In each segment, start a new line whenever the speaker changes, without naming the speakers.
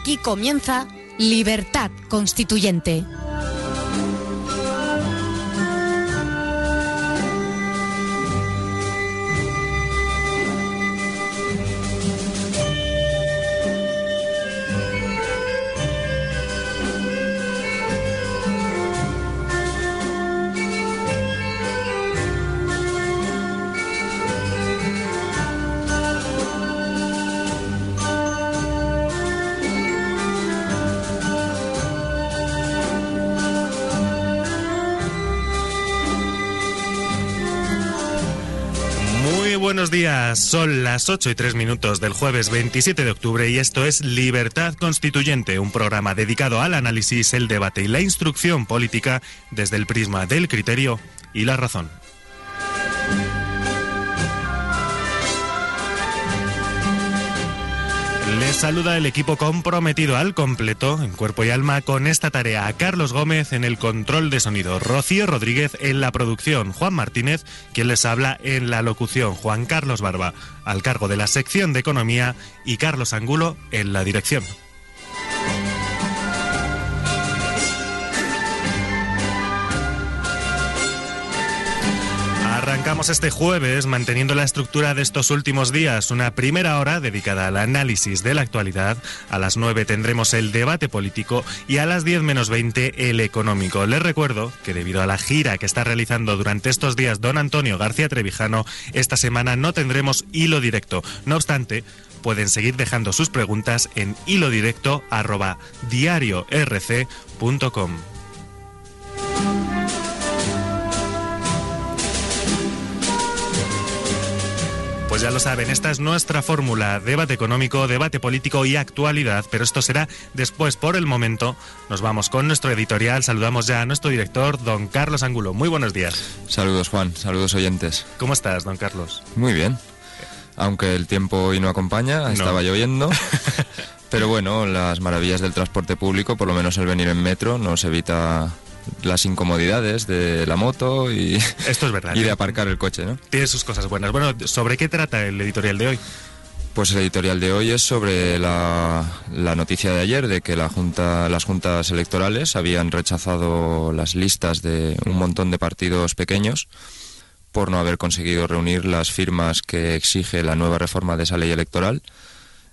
Aquí comienza Libertad Constituyente.
Son las 8 y 3 minutos del jueves 27 de octubre y esto es Libertad Constituyente, un programa dedicado al análisis, el debate y la instrucción política desde el prisma del criterio y la razón. Les saluda el equipo comprometido al completo, en cuerpo y alma, con esta tarea. Carlos Gómez en el control de sonido, Rocío Rodríguez en la producción, Juan Martínez, quien les habla en la locución, Juan Carlos Barba, al cargo de la sección de economía, y Carlos Angulo en la dirección. Arrancamos este jueves manteniendo la estructura de estos últimos días, una primera hora dedicada al análisis de la actualidad, a las 9 tendremos el debate político y a las 10 menos 20 el económico. Les recuerdo que debido a la gira que está realizando durante estos días don Antonio García Trevijano, esta semana no tendremos hilo directo. No obstante, pueden seguir dejando sus preguntas en hilo directo diariorc.com. Pues ya lo saben, esta es nuestra fórmula, debate económico, debate político y actualidad, pero esto será después. Por el momento, nos vamos con nuestro editorial. Saludamos ya a nuestro director, don Carlos Angulo. Muy buenos días.
Saludos Juan, saludos oyentes.
¿Cómo estás, don Carlos?
Muy bien. Aunque el tiempo hoy no acompaña,
No.
estaba lloviendo. Pero bueno, las maravillas del transporte público, por lo menos el venir en metro, nos evita las incomodidades de la moto y,
Esto es verdad.
y de aparcar el coche, ¿no?
Tiene sus cosas buenas. Bueno, ¿sobre qué trata el editorial de hoy?
Pues el editorial de hoy es sobre la, la noticia de ayer de que la junta, las juntas electorales habían rechazado las listas de un montón de partidos pequeños por no haber conseguido reunir las firmas que exige la nueva reforma de esa ley electoral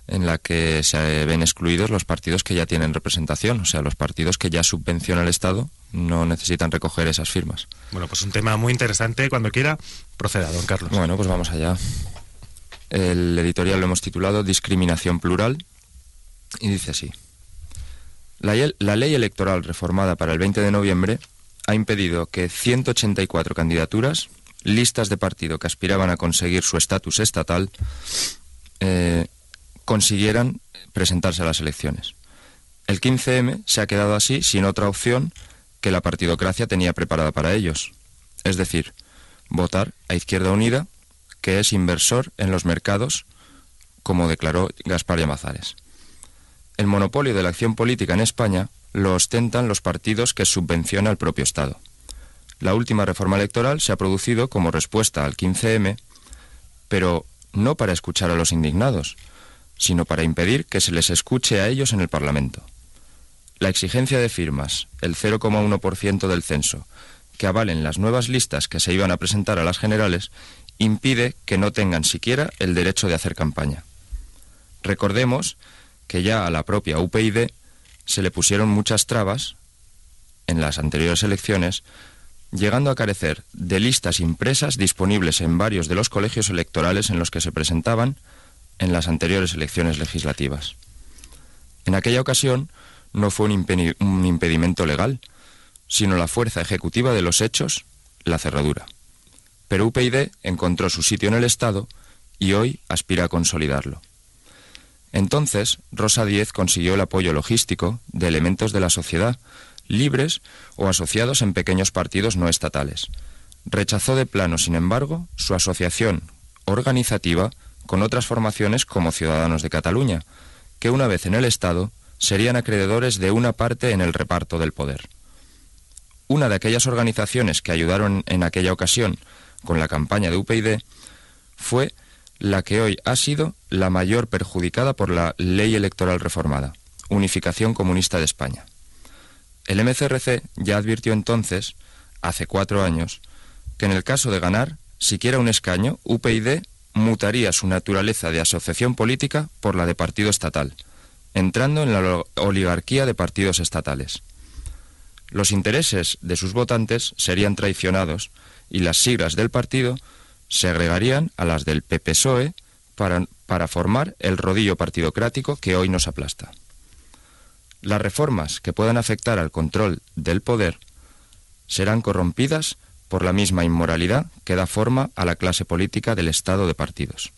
en la que se ven excluidos los partidos que ya tienen representación, o sea, los partidos que ya subvenciona el Estado no necesitan recoger esas firmas.
Bueno, pues un tema muy interesante. Cuando quiera, proceda, don Carlos.
Bueno, pues vamos allá. El editorial lo hemos titulado Discriminación plural y dice así. La, ley electoral reformada para el 20 de noviembre ha impedido que 184 candidaturas, listas de partido que aspiraban a conseguir su estatus estatal, eh, consiguieran presentarse a las elecciones. El 15M se ha quedado así sin otra opción que la partidocracia tenía preparada para ellos. Es decir, votar a Izquierda Unida, que es inversor en los mercados, como declaró Gaspar Llamazares. El monopolio de la acción política en España lo ostentan los partidos que subvenciona el propio Estado. La última reforma electoral se ha producido como respuesta al 15M, pero no para escuchar a los indignados, sino para impedir que se les escuche a ellos en el Parlamento. La exigencia de firmas, el 0,1% del censo, que avalen las nuevas listas que se iban a presentar a las generales, impide que no tengan siquiera el derecho de hacer campaña. Recordemos que ya a la propia UPyD se le pusieron muchas trabas en las anteriores elecciones, llegando a carecer de listas impresas disponibles en varios de los colegios electorales en los que se presentaban en las anteriores elecciones legislativas. En aquella ocasión, no fue un, impedimento legal, sino la fuerza ejecutiva de los hechos, la cerradura. Pero UPyD encontró su sitio en el Estado y hoy aspira a consolidarlo. Entonces, Rosa Díez consiguió el apoyo logístico de elementos de la sociedad, libres o asociados en pequeños partidos no estatales. Rechazó de plano, sin embargo, su asociación organizativa con otras formaciones como Ciudadanos de Cataluña, que una vez en el Estado serían acreedores de una parte en el reparto del poder. Una de aquellas organizaciones que ayudaron en aquella ocasión con la campaña de UPyD fue la que hoy ha sido la mayor perjudicada por la ley electoral reformada, Unificación Comunista de España. El MCRC ya advirtió entonces, hace cuatro años, que en el caso de ganar siquiera un escaño, UPyD mutaría su naturaleza de asociación política por la de partido estatal, entrando en la oligarquía de partidos estatales. Los intereses de sus votantes serían traicionados y las siglas del partido se agregarían a las del PPSOE para, para formar el rodillo partidocrático que hoy nos aplasta. Las reformas que puedan afectar al control del poder serán corrompidas por la misma inmoralidad que da forma a la clase política del Estado de partidos.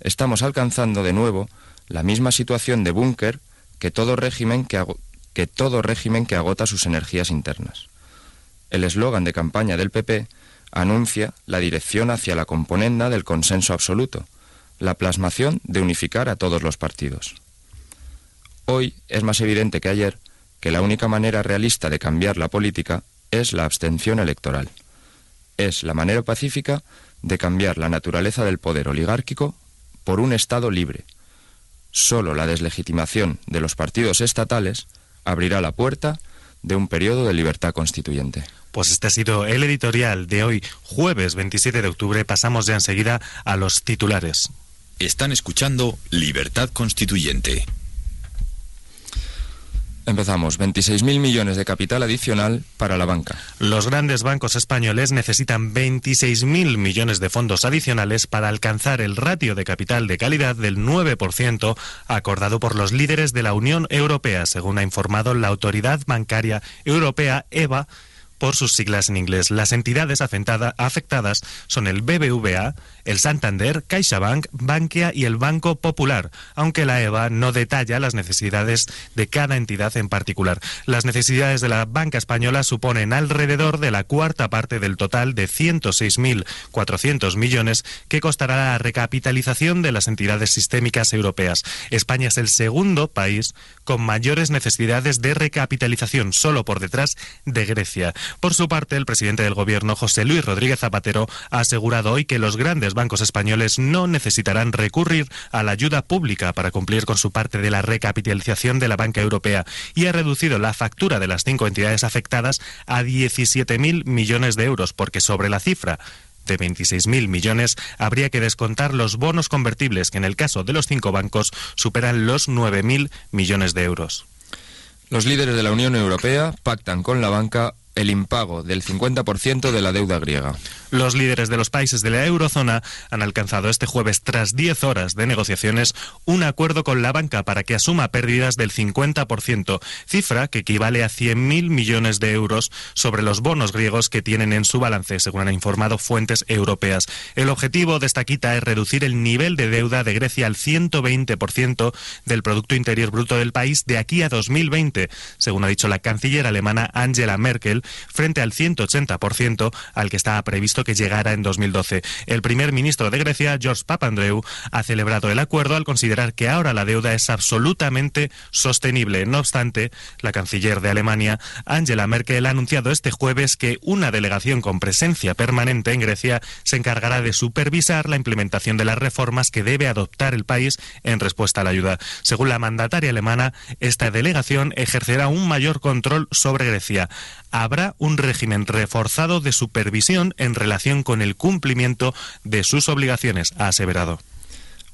Estamos alcanzando de nuevo la misma situación de búnker que todo régimen que, que todo régimen que agota sus energías internas. El eslogan de campaña del PP anuncia la dirección hacia la componenda del consenso absoluto, la plasmación de unificar a todos los partidos. Hoy es más evidente que ayer que la única manera realista de cambiar la política es la abstención electoral. Es la manera pacífica de cambiar la naturaleza del poder oligárquico por un Estado libre. Solo la deslegitimación de los partidos estatales abrirá la puerta de un periodo de libertad constituyente.
Pues este ha sido el editorial de hoy, jueves 27 de octubre. Pasamos ya enseguida a los titulares.
Están escuchando Libertad Constituyente.
Empezamos. 26.000 millones de capital adicional para la banca.
Los grandes bancos españoles necesitan 26.000 millones de fondos adicionales para alcanzar el ratio de capital de calidad del 9% acordado por los líderes de la Unión Europea, según ha informado la Autoridad Bancaria Europea, EVA, por sus siglas en inglés. Las entidades afectadas son el BBVA, el Santander, CaixaBank, Bankia y el Banco Popular, aunque la EVA no detalla las necesidades de cada entidad en particular. Las necesidades de la banca española suponen alrededor de la cuarta parte del total de 106.400 millones que costará la recapitalización de las entidades sistémicas europeas. España es el segundo país con mayores necesidades de recapitalización, solo por detrás de Grecia. Por su parte, el presidente del Gobierno, José Luis Rodríguez Zapatero, ha asegurado hoy que los grandes bancos españoles no necesitarán recurrir a la ayuda pública para cumplir con su parte de la recapitalización de la banca europea y ha reducido la factura de las cinco entidades afectadas a 17.000 millones de euros, porque sobre la cifra de 26.000 millones, habría que descontar los bonos convertibles, que en el caso de los cinco bancos superan los 9.000 millones de euros.
Los líderes de la Unión Europea pactan con la banca el impago del 50% de la deuda griega.
Los líderes de los países de la eurozona han alcanzado este jueves, tras 10 horas de negociaciones, un acuerdo con la banca para que asuma pérdidas del 50%, cifra que equivale a 100.000 millones de euros sobre los bonos griegos que tienen en su balance, según han informado fuentes europeas. El objetivo de esta quita es reducir el nivel de deuda de Grecia al 120% del Producto Interior Bruto del país de aquí a 2020, según ha dicho la canciller alemana Angela Merkel, frente al 180% al que estaba previsto que llegara en 2012. El primer ministro de Grecia, George Papandreou, ha celebrado el acuerdo al considerar que ahora la deuda es absolutamente sostenible. No obstante, la canciller de Alemania, Angela Merkel, ha anunciado este jueves que una delegación con presencia permanente en Grecia se encargará de supervisar la implementación de las reformas que debe adoptar el país en respuesta a la ayuda. Según la mandataria alemana, esta delegación ejercerá un mayor control sobre Grecia habrá un régimen reforzado de supervisión en relación con el cumplimiento de sus obligaciones, ha aseverado.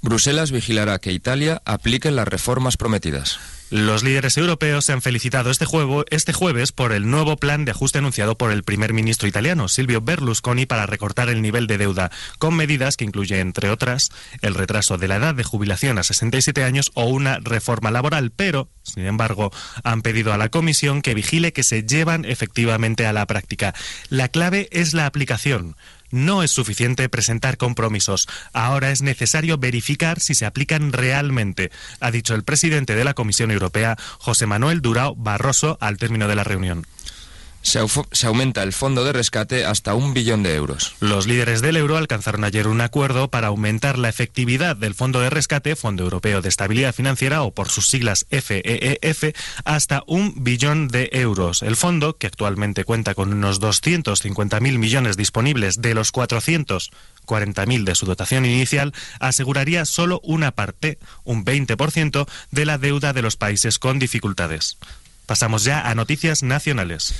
Bruselas vigilará que Italia aplique las reformas prometidas.
Los líderes europeos se han felicitado este, este jueves por el nuevo plan de ajuste anunciado por el primer ministro italiano, Silvio Berlusconi, para recortar el nivel de deuda, con medidas que incluyen, entre otras, el retraso de la edad de jubilación a 67 años o una reforma laboral, pero, sin embargo, han pedido a la Comisión que vigile que se llevan efectivamente a la práctica. La clave es la aplicación. No es suficiente presentar compromisos. Ahora es necesario verificar si se aplican realmente, ha dicho el presidente de la Comisión Europea, José Manuel Durao Barroso, al término de la reunión
se, aumenta el fondo de rescate hasta un billón de euros.
Los líderes del euro alcanzaron ayer un acuerdo para aumentar la efectividad del fondo de rescate, Fondo Europeo de Estabilidad Financiera, o por sus siglas FEEF, e hasta un billón de euros. El fondo, que actualmente cuenta con unos 250.000 millones disponibles de los 440.000 de su dotación inicial, aseguraría solo una parte, un 20%, de la deuda de los países con dificultades. Pasamos ya a noticias nacionales.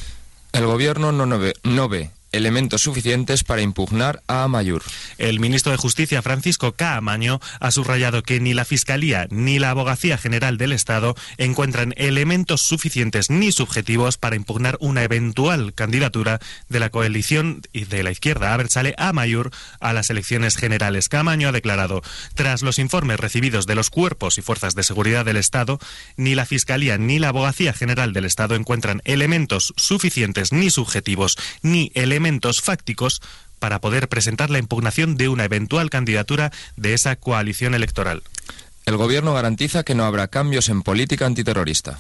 El gobierno no, no, ve, no ve elementos suficientes para impugnar a Amayur.
El ministro de Justicia, Francisco Caamaño, ha subrayado que ni la Fiscalía ni la Abogacía General del Estado encuentran elementos suficientes ni subjetivos para impugnar una eventual candidatura de la coalición de la izquierda Abertzale Amayur a las elecciones generales. Caamaño ha declarado, tras los informes recibidos de los cuerpos y fuerzas de seguridad del Estado, ni la Fiscalía ni la Abogacía General del Estado encuentran elementos suficientes ni subjetivos ni elementos elementos fácticos para poder presentar la impugnación de una eventual candidatura de esa coalición electoral.
El Gobierno garantiza que no habrá cambios en política antiterrorista.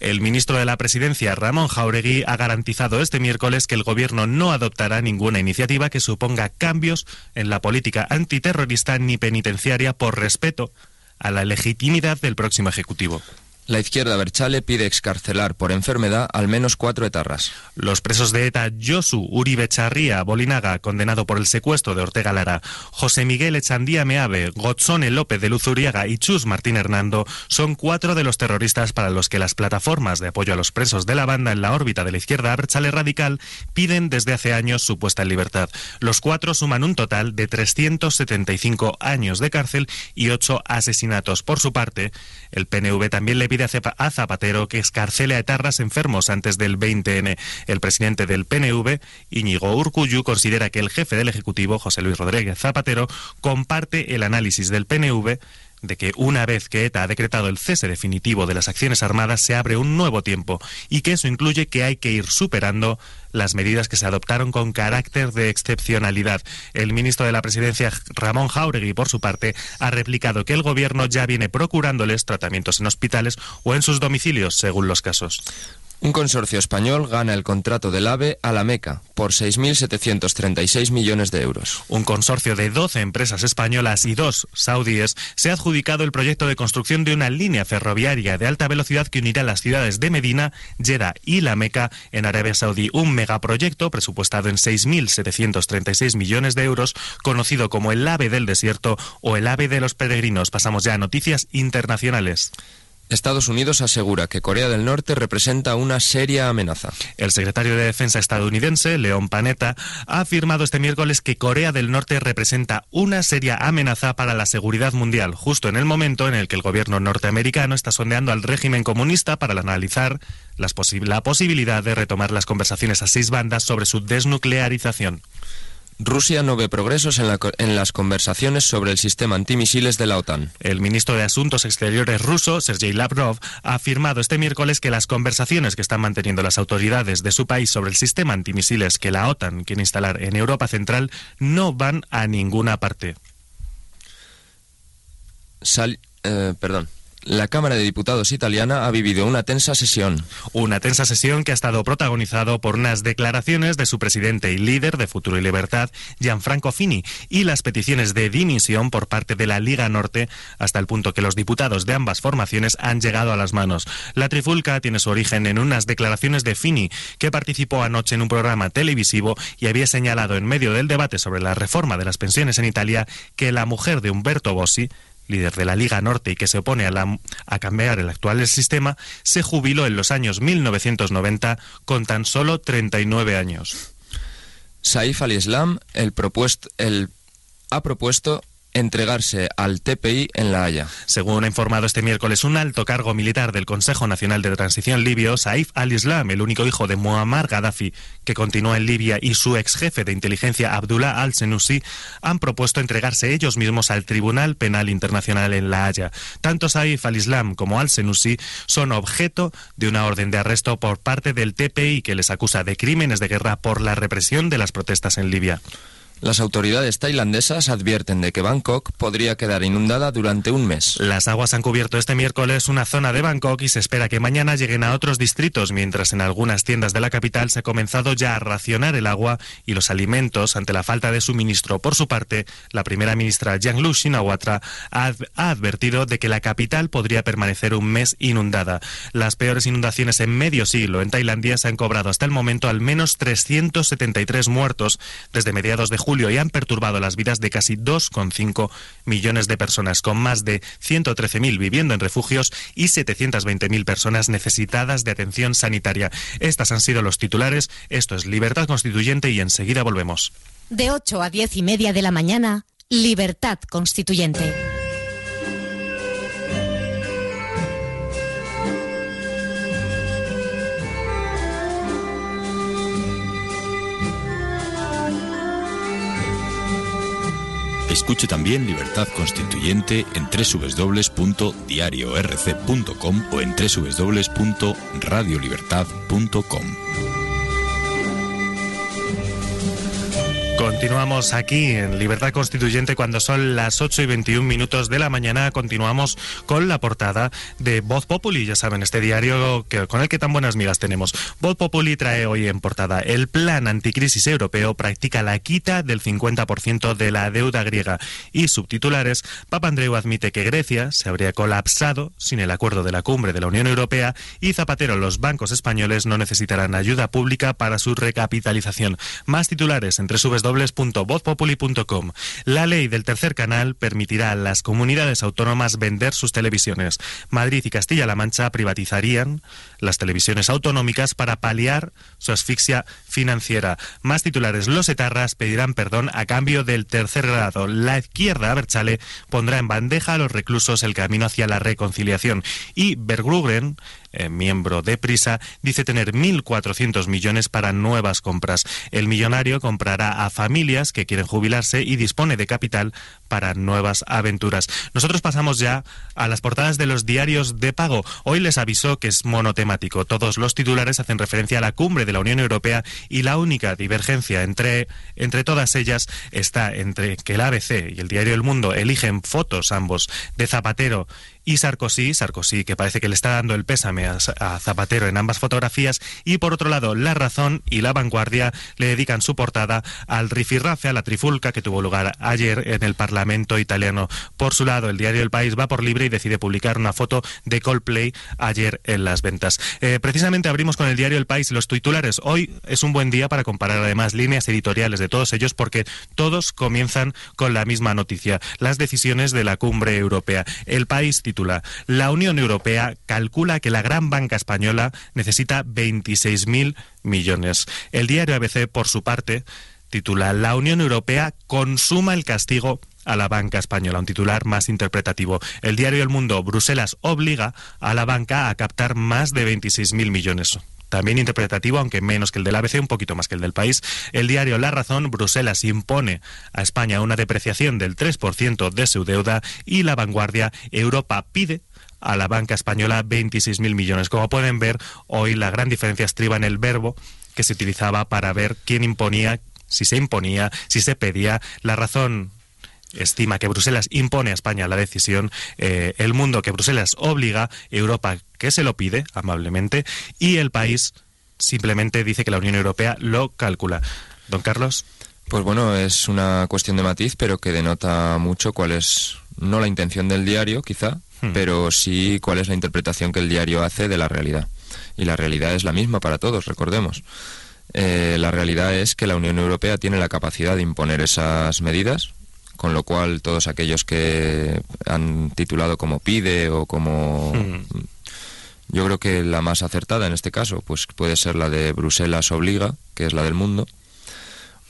El ministro de la Presidencia, Ramón Jauregui, ha garantizado este miércoles que el Gobierno no adoptará ninguna iniciativa que suponga cambios en la política antiterrorista ni penitenciaria por respeto a la legitimidad del próximo Ejecutivo.
La izquierda Berchale pide excarcelar por enfermedad al menos cuatro etarras.
Los presos de ETA Josu Uribe Charría Bolinaga, condenado por el secuestro de Ortega Lara, José Miguel Echandía Meave, Gotzone López de Luzuriaga y Chus Martín Hernando son cuatro de los terroristas para los que las plataformas de apoyo a los presos de la banda en la órbita de la izquierda Berchale radical piden desde hace años su puesta en libertad. Los cuatro suman un total de 375 años de cárcel y ocho asesinatos. Por su parte, el PNV también le pide a Zapatero que escarcele a etarras enfermos antes del 20N. El presidente del PNV, Íñigo Urcuyu, considera que el jefe del Ejecutivo, José Luis Rodríguez Zapatero, comparte el análisis del PNV de que una vez que ETA ha decretado el cese definitivo de las acciones armadas se abre un nuevo tiempo y que eso incluye que hay que ir superando las medidas que se adoptaron con carácter de excepcionalidad. El ministro de la Presidencia, Ramón Jauregui, por su parte, ha replicado que el gobierno ya viene procurándoles tratamientos en hospitales o en sus domicilios, según los casos.
Un consorcio español gana el contrato del AVE a la Meca por 6.736 millones de euros.
Un consorcio de 12 empresas españolas y dos saudíes se ha adjudicado el proyecto de construcción de una línea ferroviaria de alta velocidad que unirá las ciudades de Medina, Jeddah y la Meca en Arabia Saudí. Un megaproyecto presupuestado en 6.736 millones de euros, conocido como el AVE del desierto o el AVE de los peregrinos. Pasamos ya a noticias internacionales.
Estados Unidos asegura que Corea del Norte representa una seria amenaza.
El secretario de Defensa estadounidense, León Panetta, ha afirmado este miércoles que Corea del Norte representa una seria amenaza para la seguridad mundial, justo en el momento en el que el gobierno norteamericano está sondeando al régimen comunista para analizar la posibilidad de retomar las conversaciones a seis bandas sobre su desnuclearización.
Rusia no ve progresos en, en, las conversaciones sobre el sistema antimisiles de la OTAN.
El ministro de Asuntos Exteriores ruso, Sergei Lavrov, ha afirmado este miércoles que las conversaciones que están manteniendo las autoridades de su país sobre el sistema antimisiles que la OTAN quiere instalar en Europa Central no van a ninguna parte.
Sal, eh, perdón. La Cámara de Diputados italiana ha vivido una tensa sesión.
Una tensa sesión que ha estado protagonizado por unas declaraciones de su presidente y líder de Futuro y Libertad, Gianfranco Fini, y las peticiones de dimisión por parte de la Liga Norte, hasta el punto que los diputados de ambas formaciones han llegado a las manos. La trifulca tiene su origen en unas declaraciones de Fini, que participó anoche en un programa televisivo y había señalado en medio del debate sobre la reforma de las pensiones en Italia que la mujer de Umberto Bossi, líder de la Liga Norte y que se opone a, la, a, cambiar el actual sistema, se jubiló en los años 1990 con tan solo 39 años.
Saif al-Islam el ha propuesto entregarse al TPI en La Haya.
Según ha informado este miércoles un alto cargo militar del Consejo Nacional de Transición libio, Saif al-Islam, el único hijo de Muammar Gaddafi, que continúa en Libia, y su ex jefe de inteligencia Abdullah al-Senussi, han propuesto entregarse ellos mismos al Tribunal Penal Internacional en La Haya. Tanto Saif al-Islam como al-Senussi son objeto de una orden de arresto por parte del TPI que les acusa de crímenes de guerra por la represión de las protestas en Libia.
Las autoridades tailandesas advierten de que Bangkok podría quedar inundada durante un mes.
Las aguas han cubierto este miércoles una zona de Bangkok y se espera que mañana lleguen a otros distritos, mientras en algunas tiendas de la capital se ha comenzado ya a racionar el agua y los alimentos ante la falta de suministro. Por su parte, la primera ministra Lu Shinawatra ha, ha advertido de que la capital podría permanecer un mes inundada. Las peores inundaciones en medio siglo en Tailandia se han cobrado hasta el momento al menos 373 muertos desde mediados de julio y han perturbado las vidas de casi 2,5 millones de personas, con más de 113.000 viviendo en refugios y 720.000 personas necesitadas de atención sanitaria. Estas han sido los titulares. Esto es Libertad Constituyente y enseguida volvemos.
De 8 a 10 y media de la mañana, Libertad Constituyente.
Escuche también Libertad Constituyente en www.diariorc.com o en www.radiolibertad.com.
Continuamos aquí en Libertad Constituyente cuando son las 8 y 21 minutos de la mañana. Continuamos con la portada de Voz Populi, ya saben, este diario que, con el que tan buenas migas tenemos. Voz Populi trae hoy en portada el plan anticrisis europeo practica la quita del 50% de la deuda griega y subtitulares, Papandreou admite que Grecia se habría colapsado sin el acuerdo de la cumbre de la Unión Europea y Zapatero los bancos españoles no necesitarán ayuda pública para su recapitalización. Más titulares entre subes La ley del tercer canal permitirá a las comunidades autónomas vender sus televisiones. Madrid y Castilla-La Mancha privatizarían las televisiones autonómicas para paliar su asfixia financiera. Más titulares, los etarras pedirán perdón a cambio del tercer grado. La izquierda, Berchale, pondrá en bandeja a los reclusos el camino hacia la reconciliación. Y Bergrugren eh, miembro de Prisa, dice tener 1.400 millones para nuevas compras. El millonario comprará a familias que quieren jubilarse y dispone de capital para nuevas aventuras. Nosotros pasamos ya a las portadas de los diarios de pago. Hoy les aviso que es monotemático. Todos los titulares hacen referencia a la cumbre de la Unión Europea y la única divergencia entre, entre todas ellas está entre que el ABC y el diario El Mundo eligen fotos ambos de Zapatero y Sarkozy, Sarkozy que parece que le está dando el pésame a, Zapatero en ambas fotografías, y por otro lado La Razón y La Vanguardia le dedican su portada al rifirrafe, a la trifulca que tuvo lugar ayer en el Parlamento italiano. Por su lado, el diario El País va por libre y decide publicar una foto de Coldplay ayer en las ventas. Eh, precisamente abrimos con el diario El País los titulares. Hoy es un buen día para comparar además líneas editoriales de todos ellos porque todos comienzan con la misma noticia, las decisiones de la cumbre europea. El País la Unión Europea calcula que la gran banca española necesita 26.000 millones. El diario ABC, por su parte, titula La Unión Europea consuma el castigo a la banca española, un titular más interpretativo. El diario El Mundo, Bruselas obliga a la banca a captar más de 26.000 millones también interpretativo, aunque menos que el del ABC, un poquito más que el del país. El diario La Razón, Bruselas impone a España una depreciación del 3% de su deuda y La Vanguardia, Europa pide a la banca española 26.000 millones. Como pueden ver, hoy la gran diferencia estriba en el verbo que se utilizaba para ver quién imponía, si se imponía, si se pedía. La razón estima que Bruselas impone a España la decisión, eh, el mundo que Bruselas obliga, Europa que se lo pide amablemente y el país simplemente dice que la Unión Europea lo calcula. Don Carlos.
Pues bueno, es una cuestión de matiz, pero que denota mucho cuál es, no la intención del diario, quizá, hmm. pero sí cuál es la interpretación que el diario hace de la realidad. Y la realidad es la misma para todos, recordemos. Eh, la realidad es que la Unión Europea tiene la capacidad de imponer esas medidas, con lo cual todos aquellos que han titulado como pide o como... Hmm. Yo creo que la más acertada en este caso pues puede ser la de Bruselas obliga, que es la del mundo,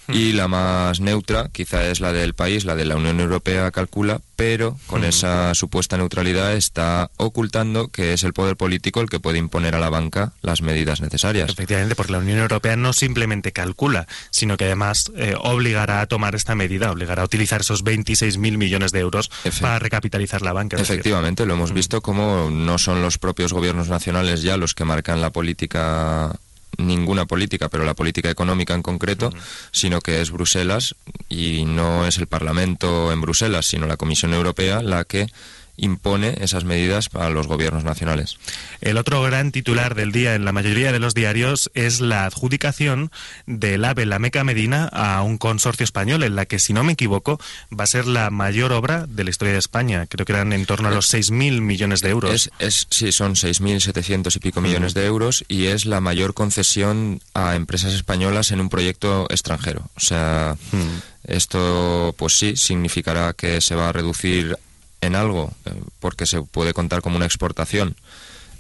Y la más neutra quizá es la del país, la de la Unión Europea calcula, pero con esa supuesta neutralidad está ocultando que es el poder político el que puede imponer a la banca las medidas necesarias.
Efectivamente, porque la Unión Europea no simplemente calcula, sino que además eh, obligará a tomar esta medida, obligará a utilizar esos 26.000 millones de euros
Efe-
para recapitalizar la banca. decir,
Efectivamente, lo hemos visto como no son los propios gobiernos nacionales ya los que marcan la política ninguna política, pero la política económica en concreto, sino que es Bruselas y no es el Parlamento en Bruselas, sino la Comisión Europea la que impone esas medidas a los gobiernos nacionales.
El otro gran titular del día en la mayoría de los diarios es la adjudicación del AVE La Meca Medina a un consorcio español, en la que, si no me equivoco, va a ser la mayor obra de la historia de España. Creo que eran en torno a los 6.000 millones de euros.
Es, es, sí, son 6.700 y pico millones de euros y es la mayor concesión a empresas españolas en un proyecto extranjero. O sea, esto, pues sí, significará que se va a reducir en algo, eh, porque se puede contar como una exportación,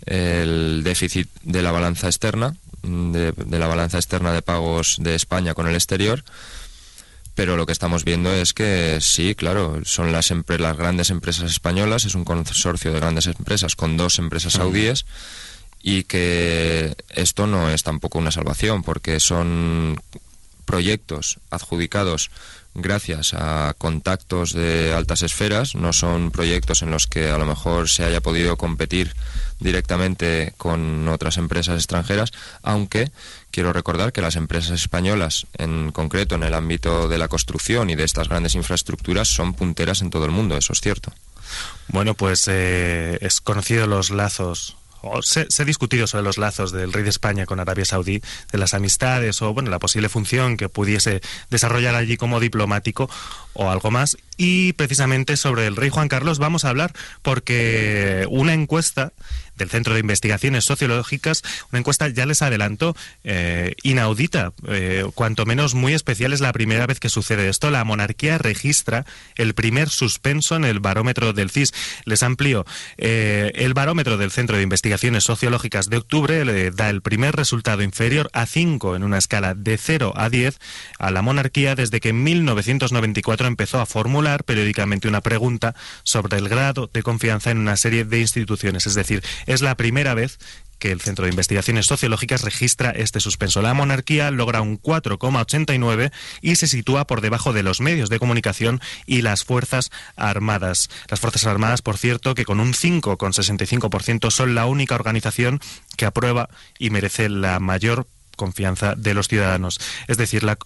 el déficit de la balanza externa, mm, de, de la balanza externa de pagos de España con el exterior. Pero lo que estamos viendo es que sí, claro, son las, empre- las grandes empresas españolas, es un consorcio de grandes empresas con dos empresas saudíes y que esto no es tampoco una salvación porque son proyectos adjudicados gracias a contactos de altas esferas, no son proyectos en los que a lo mejor se haya podido competir directamente con otras empresas extranjeras, aunque quiero recordar que las empresas españolas, en concreto en el ámbito de la construcción y de estas grandes infraestructuras, son punteras en todo el mundo, eso es cierto.
Bueno, pues eh, es conocido los lazos. O se, se ha discutido sobre los lazos del rey de España con Arabia Saudí, de las amistades o bueno la posible función que pudiese desarrollar allí como diplomático o algo más. Y precisamente sobre el rey Juan Carlos vamos a hablar porque una encuesta del Centro de Investigaciones Sociológicas, una encuesta ya les adelanto, eh, inaudita, eh, cuanto menos muy especial, es la primera vez que sucede esto. La monarquía registra el primer suspenso en el barómetro del CIS. Les amplío, eh, el barómetro del Centro de Investigaciones Sociológicas de octubre le da el primer resultado inferior a 5 en una escala de 0 a 10 a la monarquía desde que en 1994 empezó a formular periódicamente una pregunta sobre el grado de confianza en una serie de instituciones. Es decir, es la primera vez que el Centro de Investigaciones Sociológicas registra este suspenso. La monarquía logra un 4,89 y se sitúa por debajo de los medios de comunicación y las Fuerzas Armadas. Las Fuerzas Armadas, por cierto, que con un 5,65% son la única organización que aprueba y merece la mayor confianza de los ciudadanos. Es decir, la,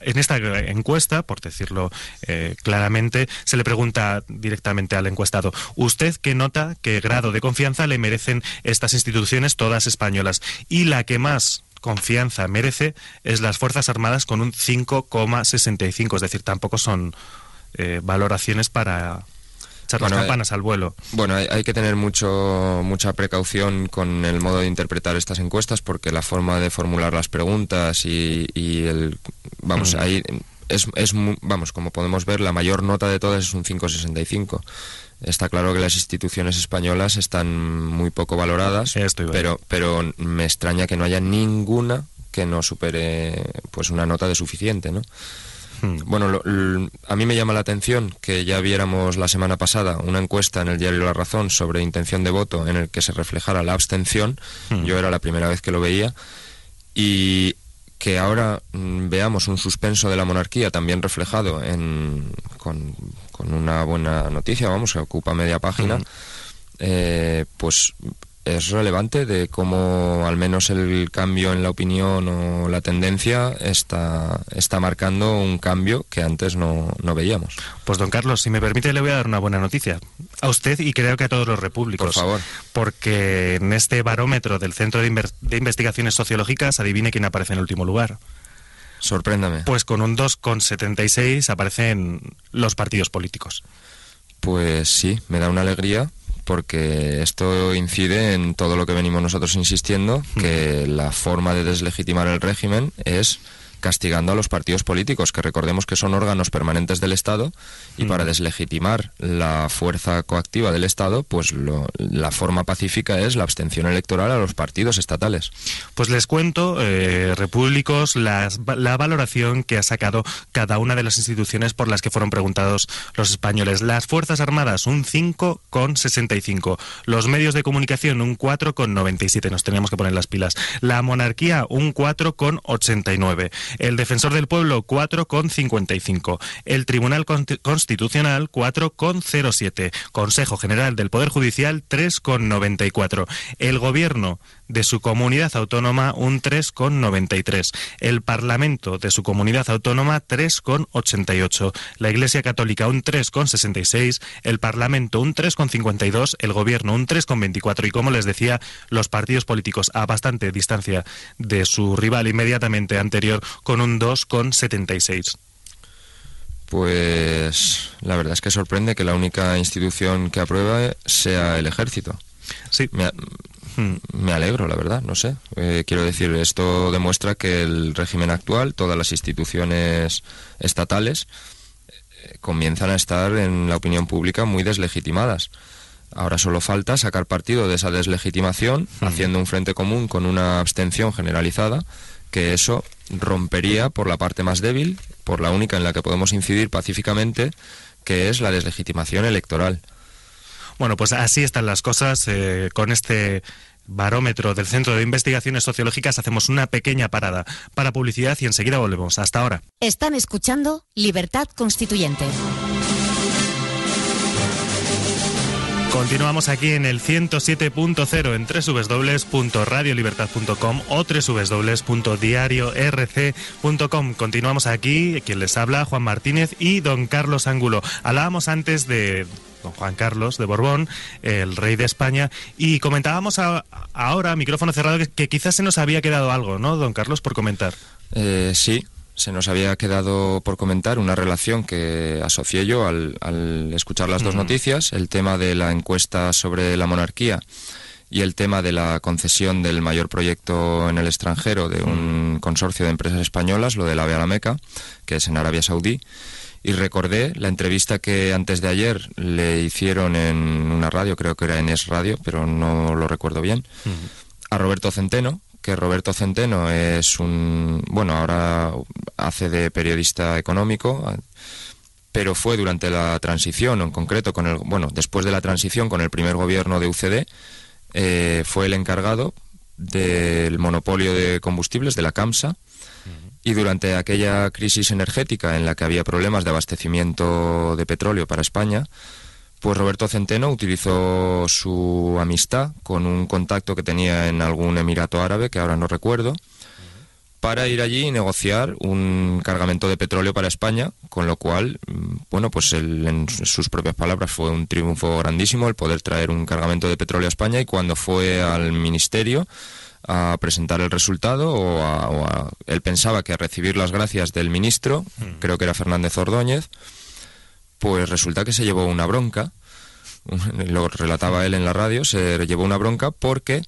en esta encuesta, por decirlo eh, claramente, se le pregunta directamente al encuestado, ¿usted qué nota, qué grado de confianza le merecen estas instituciones todas españolas? Y la que más confianza merece es las Fuerzas Armadas con un 5,65, es decir, tampoco son eh, valoraciones para echar
Bueno,
las campanas al vuelo.
Bueno, hay, hay que tener mucho, mucha precaución con el modo de interpretar estas encuestas porque la forma de formular las preguntas y, y el... Vamos,
Mm.
ahí es, es, vamos, como podemos ver, la mayor nota de todas es un 5,65. Está claro que las instituciones españolas están muy poco valoradas, pero, pero me extraña que no haya ninguna que no supere pues una nota de suficiente, ¿no?
Hmm.
Bueno, lo- a mí me llama la atención que ya viéramos la semana pasada una encuesta en el diario La Razón sobre intención de voto en el que se reflejara la abstención.
Hmm.
Yo era la primera vez que lo veía. Y que ahora mm, veamos un suspenso de la monarquía también reflejado en, con, con una buena noticia, vamos, que ocupa media página,
Mm.
eh, pues es relevante de cómo al menos el cambio en la opinión o la tendencia está, está marcando un cambio que antes no, no veíamos.
Pues don Carlos, si me permite, le voy a dar una buena noticia. A usted y creo que a todos los repúblicos.
Por favor.
Porque en este barómetro del Centro de, Inver- de Investigaciones Sociológicas, adivine quién aparece en último lugar.
Sorpréndame.
Pues con un 2,76 aparecen los partidos políticos.
Pues sí, me da una alegría porque esto incide en todo lo que venimos nosotros insistiendo, que la forma de deslegitimar el régimen es castigando a los partidos políticos, que recordemos que son órganos permanentes del Estado y para deslegitimar la fuerza coactiva del Estado, pues la forma pacífica es la abstención electoral a los partidos estatales.
Pues les cuento, eh, repúblicos, la valoración que ha sacado cada una de las instituciones por las que fueron preguntados los españoles. Las Fuerzas Armadas, un 5,65. Los medios de comunicación, un 4,97. Nos teníamos que poner las pilas. La monarquía, un 4,89. El defensor del pueblo, 4,55. El Tribunal Constitucional, 4,07. Consejo General del Poder Judicial, 3,94. El Gobierno de su comunidad autónoma, un 3,93. El Parlamento de su comunidad autónoma, 3,88. La Iglesia Católica, un 3,66. El Parlamento, un 3,52. El Gobierno, un 3,24. Y como les decía, los partidos políticos a bastante distancia de su rival inmediatamente anterior, con un 2,76.
Pues la verdad es que sorprende que la única institución que aprueba sea el ejército.
Sí.
Me, alegro, la verdad, no sé. Eh, quiero decir, esto demuestra que el régimen actual, todas las instituciones estatales, eh, comienzan a estar en la opinión pública muy deslegitimadas. Ahora solo falta sacar partido de esa deslegitimación, haciendo un frente común con una abstención generalizada, que eso rompería por la parte más débil, por la única en la que podemos incidir pacíficamente, que es la deslegitimación electoral.
Bueno, pues así están las cosas eh, con este barómetro del Centro de Investigaciones Sociológicas. Hacemos una pequeña parada para publicidad y enseguida volvemos. Hasta ahora.
Están escuchando Libertad Constituyente.
Continuamos aquí en el 107.0 en www.radiolibertad.com o www.diariorc.com. Continuamos aquí, quien les habla, Juan Martínez y don Carlos Ángulo. Hablábamos antes de don Juan Carlos de Borbón, el rey de España, y comentábamos ahora, micrófono cerrado, que, quizás se nos había quedado algo, ¿no, don Carlos, por comentar?
Eh, sí, se nos había quedado por comentar una relación que asocié yo al, escuchar las dos noticias, el tema de la encuesta sobre la monarquía y el tema de la concesión del mayor proyecto en el extranjero de un consorcio de empresas españolas, lo de la Ave Meca, que es en Arabia Saudí. Y recordé la entrevista que antes de ayer le hicieron en una radio, creo que era en Es Radio, pero no lo recuerdo bien, a Roberto Centeno, que Roberto Centeno es un, bueno, ahora hace de periodista económico, pero fue durante la transición, en concreto con el, bueno, después de la transición con el primer gobierno de UCD, eh, fue el encargado del monopolio de combustibles de la CAMSA y durante aquella crisis energética en la que había problemas de abastecimiento de petróleo para España, pues Roberto Centeno utilizó su amistad con un contacto que tenía en algún emirato árabe, que ahora no recuerdo, para ir allí y negociar un cargamento de petróleo para España, con lo cual, mm, bueno, pues en sus propias palabras fue un triunfo grandísimo el poder traer un cargamento de petróleo a España y cuando fue al ministerio a presentar el resultado o, él pensaba que a recibir las gracias del ministro, creo que era Fernández Ordóñez, pues resulta que se llevó una bronca, lo relataba él en la radio, se llevó una bronca porque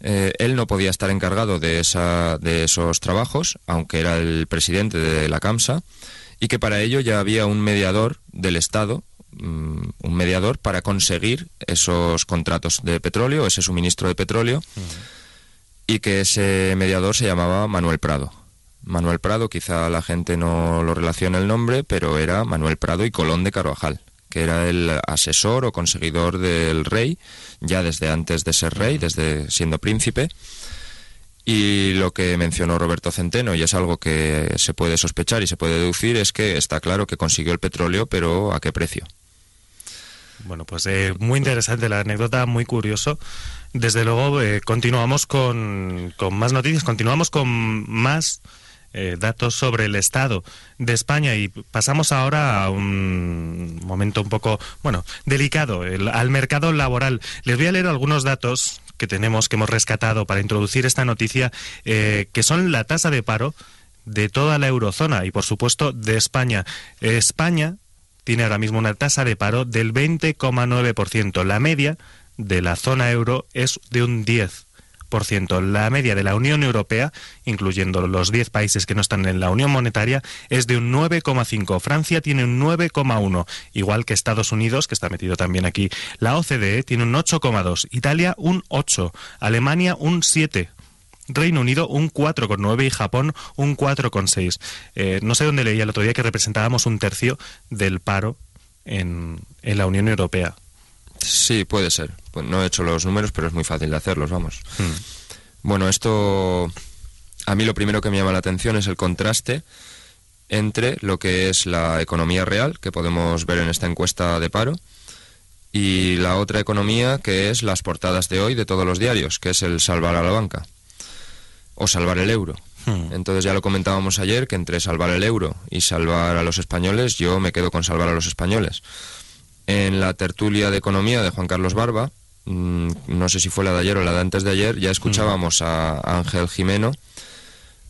eh, él no podía estar encargado de, esa, de esos trabajos, aunque era el presidente de la CAMSA, y que para ello ya había un mediador del Estado, mm, un mediador para conseguir esos contratos de petróleo, ese suministro de petróleo, y que ese mediador se llamaba Manuel Prado. Manuel Prado, quizá la gente no lo relaciona el nombre, pero era Manuel Prado y Colón de Carvajal, que era el asesor o conseguidor del rey, ya desde antes de ser rey, desde siendo príncipe. Y lo que mencionó Roberto Centeno, y es algo que se puede sospechar y se puede deducir, es que está claro que consiguió el petróleo, pero ¿a qué precio?
Bueno, pues eh, muy interesante la anécdota, muy curioso. Desde luego, eh, continuamos con, con más noticias, continuamos con más eh, datos sobre el estado de España y pasamos ahora a un momento un poco, bueno, delicado, al mercado laboral. Les voy a leer algunos datos que tenemos, que hemos rescatado para introducir esta noticia, eh, que son la tasa de paro de toda la eurozona y, por supuesto, de España. España tiene ahora mismo una tasa de paro del 20,9%. La media de la zona euro es de un 10%. 2,6%. La media de la Unión Europea, incluyendo los 10 países que no están en la Unión Monetaria, es de un 9,5%. Francia tiene un 9,1%, igual que Estados Unidos, que está metido también aquí. La OCDE tiene un 8,2%, Italia un 8%, Alemania un 7%. Reino Unido un 4,9 y Japón un 4,6. Eh, no sé dónde leía el otro día que representábamos un tercio del paro en, en la Unión Europea.
Sí, puede ser. Pues no he hecho los números, pero es muy fácil de hacerlos, vamos.
Hmm.
Bueno, esto a mí lo primero que me llama la atención es el contraste entre lo que es la economía real, que podemos ver en esta encuesta de paro, y la otra economía que es las portadas de hoy de todos los diarios, que es el salvar a la banca o salvar el euro.
Hmm.
Entonces ya lo comentábamos ayer que entre salvar el euro y salvar a los españoles, yo me quedo con salvar a los españoles. En la tertulia de economía de Juan Carlos Barba, no sé si fue la de ayer o la de antes de ayer, ya escuchábamos a Ángel Jimeno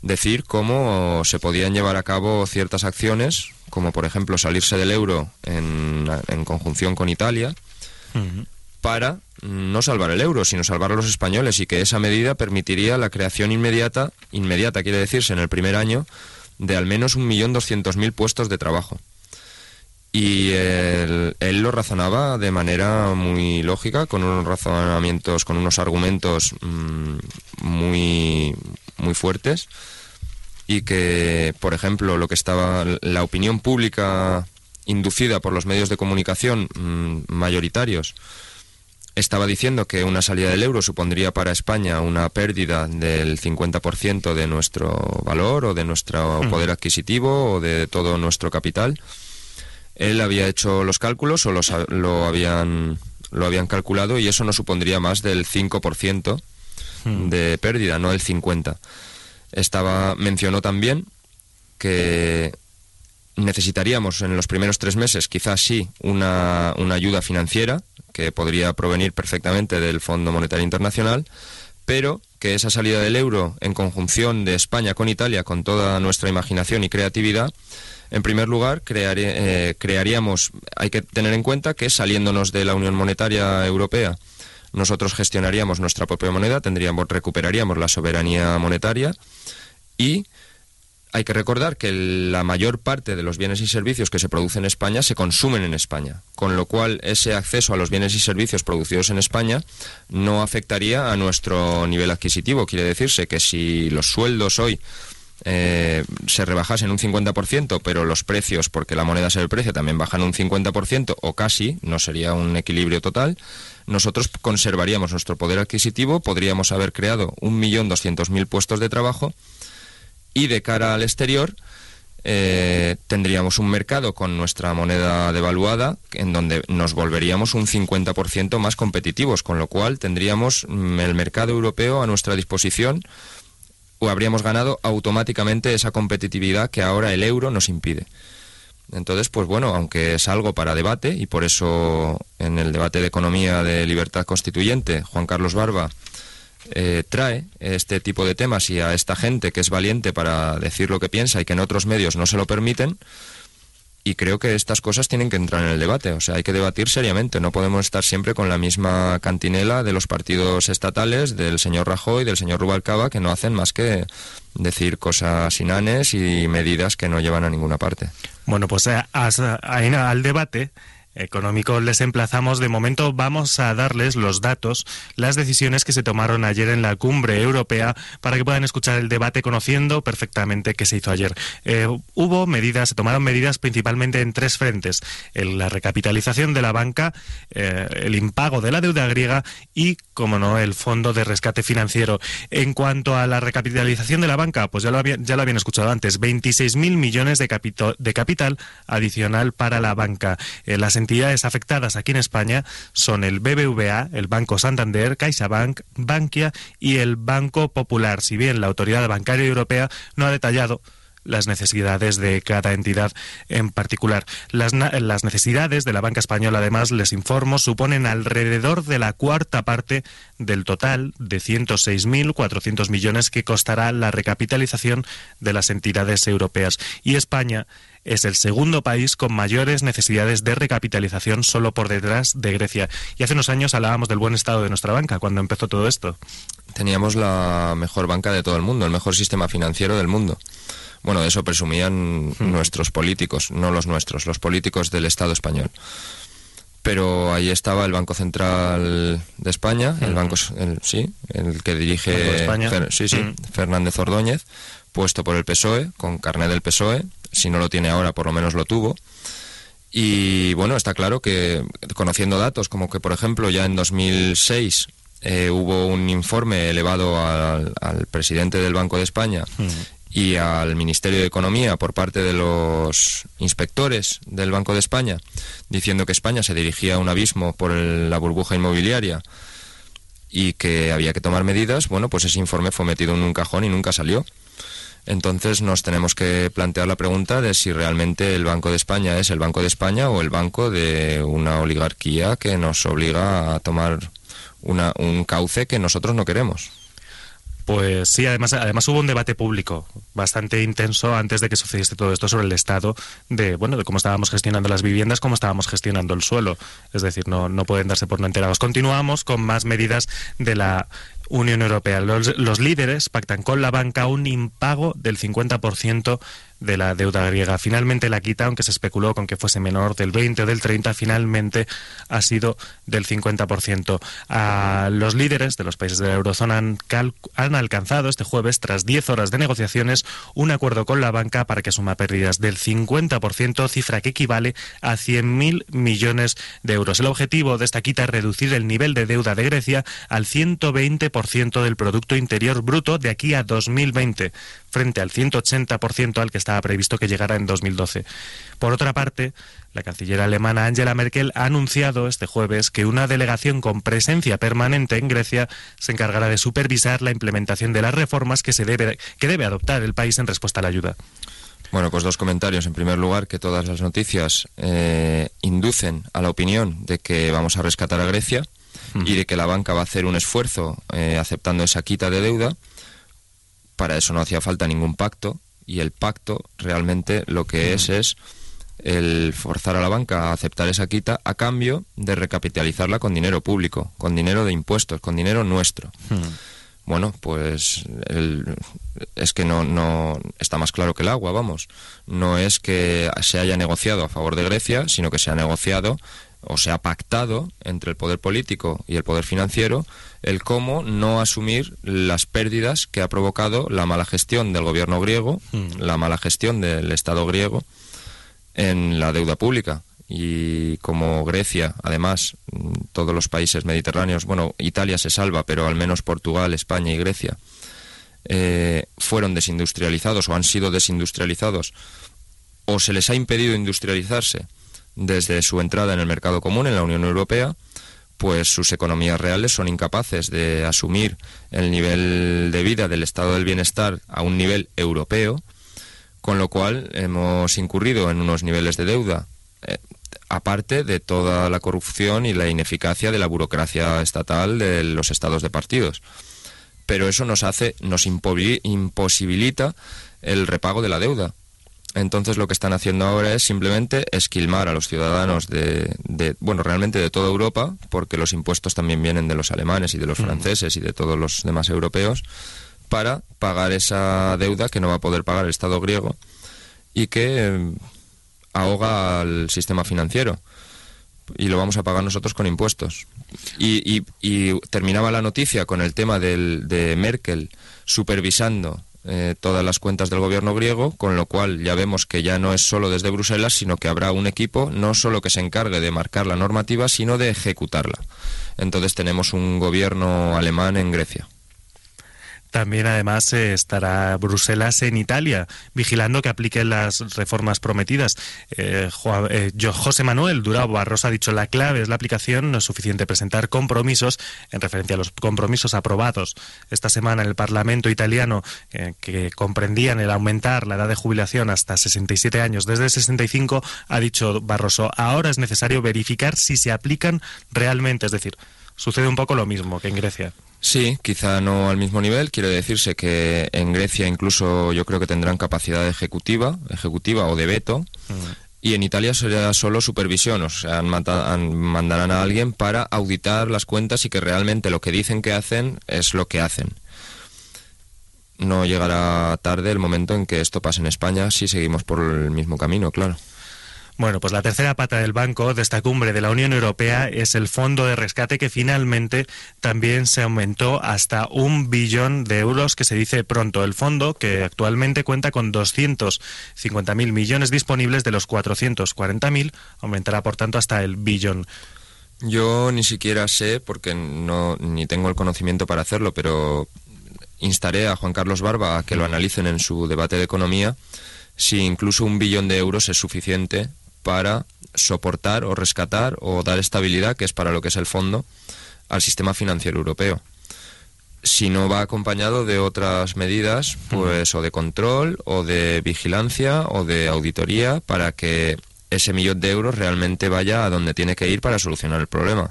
decir cómo se podían llevar a cabo ciertas acciones, como por ejemplo salirse del euro en, en conjunción con Italia, para no salvar el euro, sino salvar a los españoles y que esa medida permitiría la creación inmediata, inmediata quiere decirse en el primer año, de al menos 1.200.000 puestos de trabajo. Y él, él lo razonaba de manera muy lógica, con unos razonamientos, con unos argumentos mm, muy, muy fuertes y que, por ejemplo, lo que estaba la opinión pública inducida por los medios de comunicación mm, mayoritarios estaba diciendo que una salida del euro supondría para España una pérdida del 50% de nuestro valor o de nuestro
Mm.
poder adquisitivo o de todo nuestro capital. Él había hecho los cálculos o los lo habían lo habían calculado y eso no supondría más del 5%
Hmm.
de pérdida, no el 50. Estaba mencionó también que necesitaríamos en los primeros tres meses quizás sí una, una ayuda financiera que podría provenir perfectamente del Fondo Monetario Internacional, pero que esa salida del euro en conjunción de España con Italia, con toda nuestra imaginación y creatividad, en primer lugar, eh, crearíamos, hay que tener en cuenta que saliéndonos de la Unión Monetaria Europea, nosotros gestionaríamos nuestra propia moneda, tendríamos, recuperaríamos la soberanía monetaria y hay que recordar que la mayor parte de los bienes y servicios que se producen en España se consumen en España, con lo cual ese acceso a los bienes y servicios producidos en España no afectaría a nuestro nivel adquisitivo. Quiere decirse que si los sueldos hoy eh, se rebajasen un 50%, pero los precios, porque la moneda se deprecia, también bajan un 50% o casi, no sería un equilibrio total, nosotros conservaríamos nuestro poder adquisitivo, podríamos haber creado 1.200.000 puestos de trabajo y de cara al exterior eh, tendríamos un mercado con nuestra moneda devaluada en donde nos volveríamos un 50% más competitivos, con lo cual tendríamos mm, el mercado europeo a nuestra disposición o habríamos ganado automáticamente esa competitividad que ahora el euro nos impide. Entonces, pues bueno, aunque es algo para debate, y por eso en el debate de economía de libertad constituyente, Juan Carlos Barba eh, trae este tipo de temas y a esta gente que es valiente para decir lo que piensa y que en otros medios no se lo permiten, y creo que estas cosas tienen que entrar en el debate, o sea, hay que debatir seriamente, no podemos estar siempre con la misma cantinela de los partidos estatales, del señor Rajoy, del señor Rubalcaba, que no hacen más que decir cosas inanes y medidas que no llevan a ninguna parte.
Bueno, pues as- ahí na- al debate económico les emplazamos. De momento vamos a darles los datos, las decisiones que se tomaron ayer en la cumbre europea para que puedan escuchar el debate conociendo perfectamente qué se hizo ayer. Eh, hubo medidas, se tomaron medidas principalmente en tres frentes. La recapitalización de la banca, eh, el impago de la deuda griega y, como no, el fondo de rescate financiero. En cuanto a la recapitalización de la banca, pues ya lo, habían escuchado antes, 26.000 millones de capital adicional para la banca. Eh, las entidades afectadas aquí en España son el BBVA, el Banco Santander, CaixaBank, Bankia y el Banco Popular. Si bien la Autoridad Bancaria Europea no ha detallado las necesidades de cada entidad en particular. Las, las, necesidades de la banca española, además, les informo, suponen alrededor de la cuarta parte del total de 106.400 millones que costará la recapitalización de las entidades europeas. Y España es el segundo país con mayores necesidades de recapitalización solo por detrás de Grecia. Y hace unos años hablábamos del buen estado de nuestra banca cuando empezó todo esto.
Teníamos la mejor banca de todo el mundo, el mejor sistema financiero del mundo. Bueno, de eso presumían hmm. nuestros políticos, no los nuestros, los políticos del Estado español. Pero ahí estaba el Banco Central de España, el hmm. banco, sí, el que dirige sí, sí, hmm. Fernández Ordóñez, puesto por el PSOE, con carnet del PSOE, si no lo tiene ahora, por lo menos lo tuvo. Y bueno, está claro que conociendo datos como que, por ejemplo, ya en 2006 eh, hubo un informe elevado al, presidente del Banco de España y al Ministerio de Economía por parte de los inspectores del Banco de España, diciendo que España se dirigía a un abismo por la burbuja inmobiliaria y que había que tomar medidas, bueno, pues ese informe fue metido en un cajón y nunca salió. Entonces nos tenemos que plantear la pregunta de si realmente el Banco de España es el Banco de España o el banco de una oligarquía que nos obliga a tomar una, un cauce que nosotros no queremos.
Pues sí, además, además hubo un debate público bastante intenso antes de que sucediese todo esto sobre el estado de, bueno, de cómo estábamos gestionando las viviendas, cómo estábamos gestionando el suelo. Es decir, no, no pueden darse por no enterados. Continuamos con más medidas de la Unión Europea. Los, los líderes pactan con la banca un impago del 50% de la deuda griega. Finalmente la quita, aunque se especuló con que fuese menor del 20 o del 30, finalmente ha sido del 50%. A los líderes de los países de la eurozona han, han alcanzado este jueves, tras 10 horas de negociaciones, un acuerdo con la banca para que asuma pérdidas del 50%, cifra que equivale a 100.000 millones de euros. El objetivo de esta quita es reducir el nivel de deuda de Grecia al 120% del Producto Interior Bruto de aquí a 2020 frente al 180% al que estaba previsto que llegara en 2012. Por otra parte, la canciller alemana Angela Merkel ha anunciado este jueves que una delegación con presencia permanente en Grecia se encargará de supervisar la implementación de las reformas que, se debe, que debe adoptar el país en respuesta a la ayuda.
Bueno, pues dos comentarios. En primer lugar, que todas las noticias eh, inducen a la opinión de que vamos a rescatar a Grecia y de que la banca va a hacer un esfuerzo eh, aceptando esa quita de deuda. Para eso no hacía falta ningún pacto y el pacto realmente lo que es es el forzar a la banca a aceptar esa quita a cambio de recapitalizarla con dinero público, con dinero de impuestos, con dinero nuestro. Bueno, pues es que no, no está más claro que el agua, vamos. No es que se haya negociado a favor de Grecia, sino que se ha negociado o se ha pactado entre el poder político y el poder financiero el cómo no asumir las pérdidas que ha provocado la mala gestión del gobierno griego, hmm. la mala gestión del Estado griego en la deuda pública. Y como Grecia, además, todos los países mediterráneos, bueno, Italia se salva, pero al menos Portugal, España y Grecia, eh, fueron desindustrializados o han sido desindustrializados, o se les ha impedido industrializarse desde su entrada en el mercado común, en la Unión Europea, pues sus economías reales son incapaces de asumir el nivel de vida del estado del bienestar a un nivel europeo, con lo cual hemos incurrido en unos niveles de deuda, eh, aparte de toda la corrupción y la ineficacia de la burocracia estatal de los estados de partidos. Pero eso nos hace, nos imposibilita el repago de la deuda. Entonces lo que están haciendo ahora es simplemente esquilmar a los ciudadanos de, bueno, realmente de toda Europa, porque los impuestos también vienen de los alemanes y de los franceses y de todos los demás europeos, para pagar esa deuda que no va a poder pagar el Estado griego y que eh, ahoga al sistema financiero. Y lo vamos a pagar nosotros con impuestos. Y, terminaba la noticia con el tema de Merkel supervisando eh, todas las cuentas del gobierno griego, con lo cual ya vemos que ya no es solo desde Bruselas, sino que habrá un equipo no solo que se encargue de marcar la normativa, sino de ejecutarla. Entonces tenemos un gobierno alemán en Grecia.
También, además, eh, estará Bruselas en Italia, vigilando que apliquen las reformas prometidas. Eh, eh, José Manuel Durao Barros ha dicho la clave es la aplicación, no es suficiente presentar compromisos en referencia a los compromisos aprobados esta semana en el Parlamento italiano, que comprendían el aumentar la edad de jubilación hasta 67 años desde 65, ha dicho Barroso, ahora es necesario verificar si se aplican realmente, es decir, sucede un poco lo mismo que en Grecia.
Sí, quizá no al mismo nivel. Quiere decirse que en Grecia incluso yo creo que tendrán capacidad ejecutiva, ejecutiva o de veto. Y en Italia será solo supervisión, o sea, mandarán a alguien para auditar las cuentas y que realmente lo que dicen que hacen es lo que hacen. No llegará tarde el momento en que esto pase en España si seguimos por el mismo camino, claro.
Bueno, pues la tercera pata del banco de esta cumbre de la Unión Europea es el fondo de rescate que finalmente también se aumentó hasta un billón de euros, que se dice pronto. El fondo, que actualmente cuenta con 250.000 millones disponibles de los 440.000, aumentará por tanto hasta el billón.
Yo ni siquiera sé, porque no ni tengo el conocimiento para hacerlo, pero instaré a Juan Carlos Barba a que lo analicen en su debate de economía si incluso un billón de euros es suficiente para soportar o rescatar o dar estabilidad, que es para lo que es el fondo, al sistema financiero europeo. Si no va acompañado de otras medidas, pues o de control, o de vigilancia, o de auditoría, para que ese millón de euros realmente vaya a donde tiene que ir para solucionar el problema.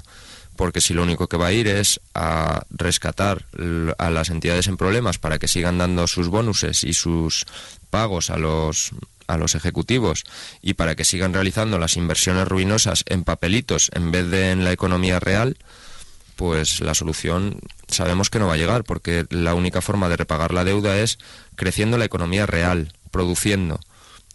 Porque si lo único que va a ir es a rescatar a las entidades en problemas para que sigan dando sus bonuses y sus pagos a los a los ejecutivos y para que sigan realizando las inversiones ruinosas en papelitos en vez de en la economía real, pues la solución sabemos que no va a llegar, porque la única forma de repagar la deuda es creciendo la economía real, produciendo.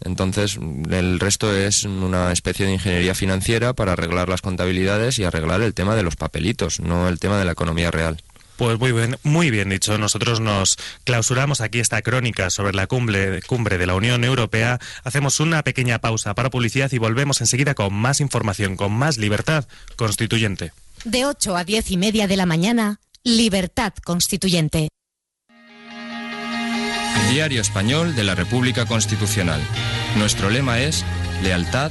Entonces, el resto es una especie de ingeniería financiera para arreglar las contabilidades y arreglar el tema de los papelitos, no el tema de la economía real.
Pues muy bien, muy bien dicho. Nosotros nos clausuramos aquí esta crónica sobre la cumbre, cumbre de la Unión Europea. Hacemos una pequeña pausa para publicidad y volvemos enseguida con más información, con más libertad constituyente.
De 8 a 10 y media de la mañana, Libertad Constituyente.
Diario Español de la República Constitucional. Nuestro lema es lealtad,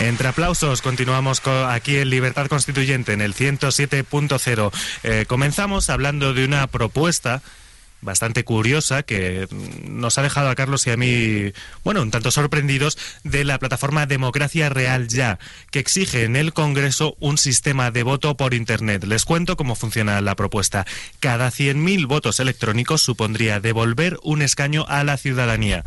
Entre aplausos continuamos co- aquí en Libertad Constituyente en el 107.0. Eh, comenzamos hablando de una propuesta bastante curiosa que nos ha dejado a Carlos y a mí, bueno, un tanto sorprendidos de la plataforma Democracia Real Ya, que exige en el Congreso un sistema de voto por Internet. Les cuento cómo funciona la propuesta. Cada 100.000 votos electrónicos supondría devolver un escaño a la ciudadanía.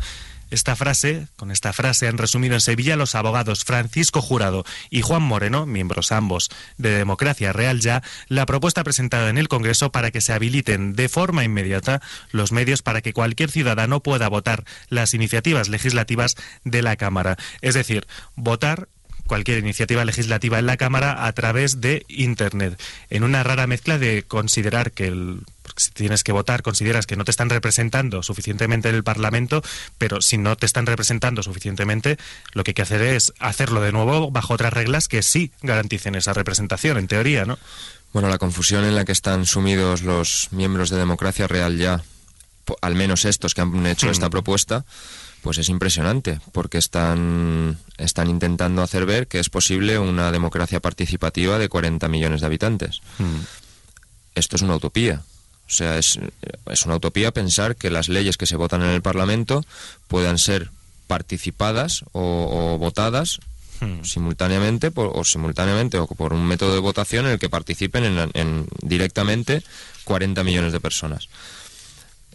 Esta frase, con esta frase han resumido en Sevilla los abogados Francisco Jurado y Juan Moreno, miembros ambos de Democracia Real Ya, la propuesta presentada en el Congreso para que se habiliten de forma inmediata los medios para que cualquier ciudadano pueda votar las iniciativas legislativas de la Cámara. Es decir, votar cualquier iniciativa legislativa en la Cámara a través de Internet, en una rara mezcla de considerar que el porque si tienes que votar consideras que no te están representando suficientemente en el Parlamento, pero si no te están representando suficientemente, lo que hay que hacer es hacerlo de nuevo bajo otras reglas que sí garanticen esa representación, en teoría, ¿no?
Bueno, la confusión en la que están sumidos los miembros de Democracia Real ya, al menos estos que han hecho
Hmm.
esta propuesta, pues es impresionante, porque están, están intentando hacer ver que es posible una democracia participativa de 40 millones de habitantes. Esto es una utopía. O sea, es, es una utopía pensar que las leyes que se votan en el Parlamento puedan ser participadas o, o votadas
Hmm.
simultáneamente por, o simultáneamente o por un método de votación en el que participen en, en directamente 40 millones de personas.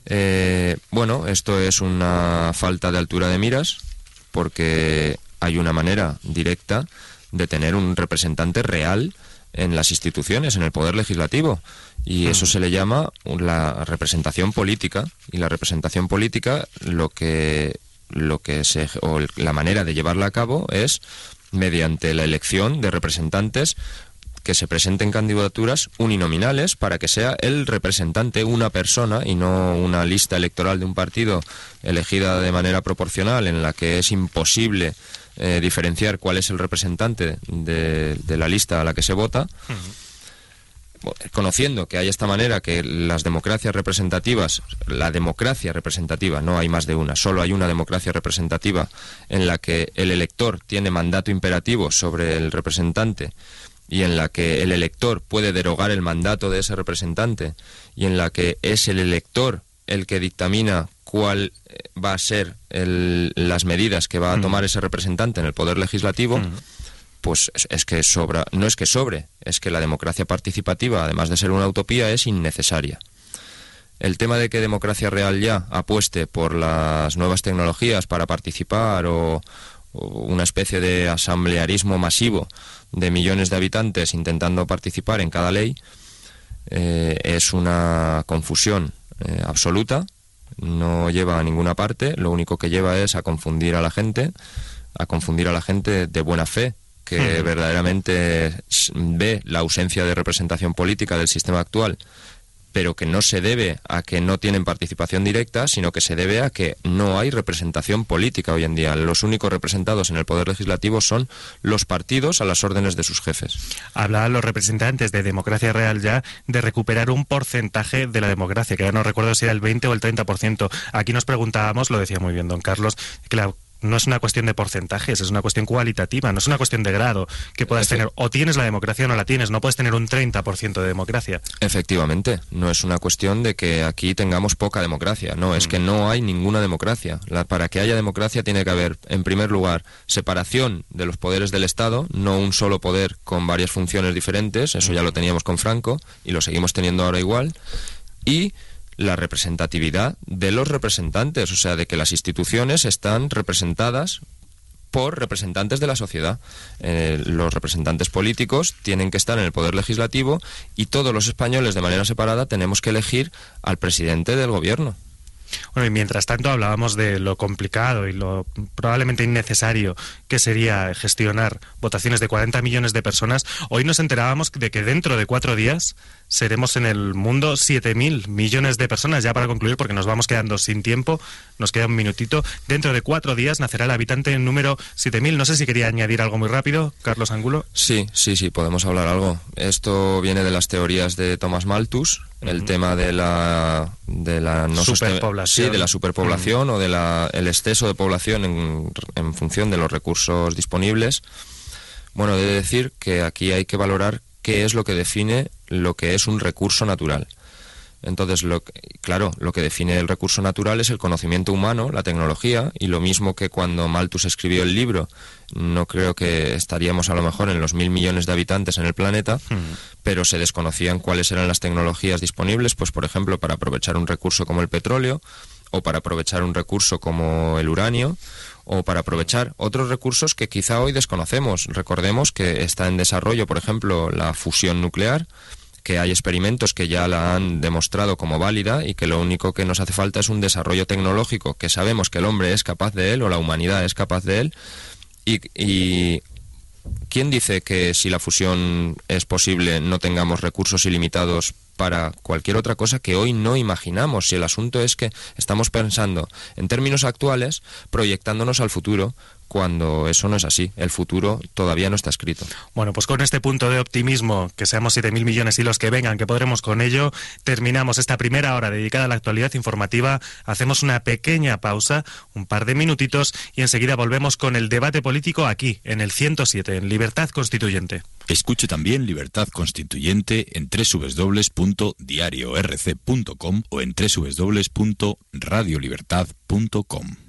Eh, bueno, esto es una falta de altura de miras porque hay una manera directa de tener un representante real en las instituciones, en el poder legislativo. Y eso se le llama la representación política. Y la representación política, lo que, lo que se, o la manera de llevarla a cabo es mediante la elección de representantes que se presenten candidaturas uninominales para que sea el representante una persona y no una lista electoral de un partido elegida de manera proporcional en la que es imposible eh, diferenciar cuál es el representante de, la lista a la que se vota. Conociendo que hay esta manera que las democracias representativas, la democracia representativa, no hay más de una, solo hay una democracia representativa en la que el elector tiene mandato imperativo sobre el representante y en la que el elector puede derogar el mandato de ese representante y en la que es el elector el que dictamina cuál eh, va a ser las medidas que va a tomar ese representante en el poder legislativo, pues es, que sobra, no es que sobre, es que la democracia participativa, además de ser una utopía, es innecesaria. El tema de que democracia real ya apueste por las nuevas tecnologías para participar o, una especie de asamblearismo masivo de millones de habitantes intentando participar en cada ley, eh, es una confusión eh, absoluta no lleva a ninguna parte, lo único que lleva es a confundir a la gente, a confundir a la gente de buena fe, que verdaderamente ve la ausencia de representación política del sistema actual pero que no se debe a que no tienen participación directa, sino que se debe a que no hay representación política hoy en día. Los únicos representados en el Poder Legislativo son los partidos a las órdenes de sus jefes.
Hablaban los representantes de Democracia Real ya de recuperar un porcentaje de la democracia, que ya no recuerdo si era el 20 o el 30%. Aquí nos preguntábamos, lo decía muy bien don Carlos, que no es una cuestión de porcentajes, es una cuestión cualitativa, no es una cuestión de grado que puedas tener. O tienes la democracia o no la tienes, no puedes tener un 30% de democracia.
Efectivamente, no es una cuestión de que aquí tengamos poca democracia, no, es que mm. no hay ninguna democracia. para que haya democracia tiene que haber, en primer lugar, separación de los poderes del Estado, no un solo poder con varias funciones diferentes, eso ya lo teníamos con Franco y lo seguimos teniendo ahora igual, y la representatividad de los representantes, o sea, de que las instituciones están representadas por representantes de la sociedad. Eh, los representantes políticos tienen que estar en el poder legislativo y todos los españoles de manera separada tenemos que elegir al presidente del gobierno.
Bueno, y mientras tanto hablábamos de lo complicado y lo probablemente innecesario que sería gestionar votaciones de 40 millones de personas. Hoy nos enterábamos de que dentro de cuatro días seremos en el mundo 7.000 millones de personas. Ya para concluir, porque nos vamos quedando sin tiempo, nos queda un minutito. Dentro de cuatro días nacerá el habitante número 7.000. No sé si quería añadir algo muy rápido, Carlos Angulo.
Sí, sí, sí, podemos hablar algo. Esto viene de las teorías de Thomas Malthus, el tema de la de la
no superpoblación
sí de la superpoblación o de la el exceso de población en, en función de los recursos disponibles bueno de decir que aquí hay que valorar qué es lo que define lo que es un recurso natural. Entonces, lo claro, lo que define el recurso natural es el conocimiento humano, la tecnología, y lo mismo que cuando Malthus escribió el libro, no creo que estaríamos a lo mejor en los mil millones de habitantes en el planeta, pero se desconocían cuáles eran las tecnologías disponibles, pues por ejemplo, para aprovechar un recurso como el petróleo, o para aprovechar un recurso como el uranio, o para aprovechar otros recursos que quizá hoy desconocemos. Recordemos que está en desarrollo, por ejemplo, la fusión nuclear, que hay experimentos que ya la han demostrado como válida y que lo único que nos hace falta es un desarrollo tecnológico que sabemos que el hombre es capaz de él o la humanidad es capaz de él. Y, y ¿quién dice que si la fusión es posible no tengamos recursos ilimitados para cualquier otra cosa que hoy no imaginamos. Si el asunto es que estamos pensando en términos actuales, proyectándonos al futuro, cuando eso no es así. El futuro todavía no está escrito.
Bueno, pues con este punto de optimismo, que seamos 7.000 millones y los que vengan, que podremos con ello, terminamos esta primera hora dedicada a la actualidad informativa. Hacemos una pequeña pausa, un par de minutitos, y enseguida volvemos con el debate político aquí, en el 107, en Libertad Constituyente.
Escuche también Libertad Constituyente en www.diariorc.com o en www.radiolibertad.com.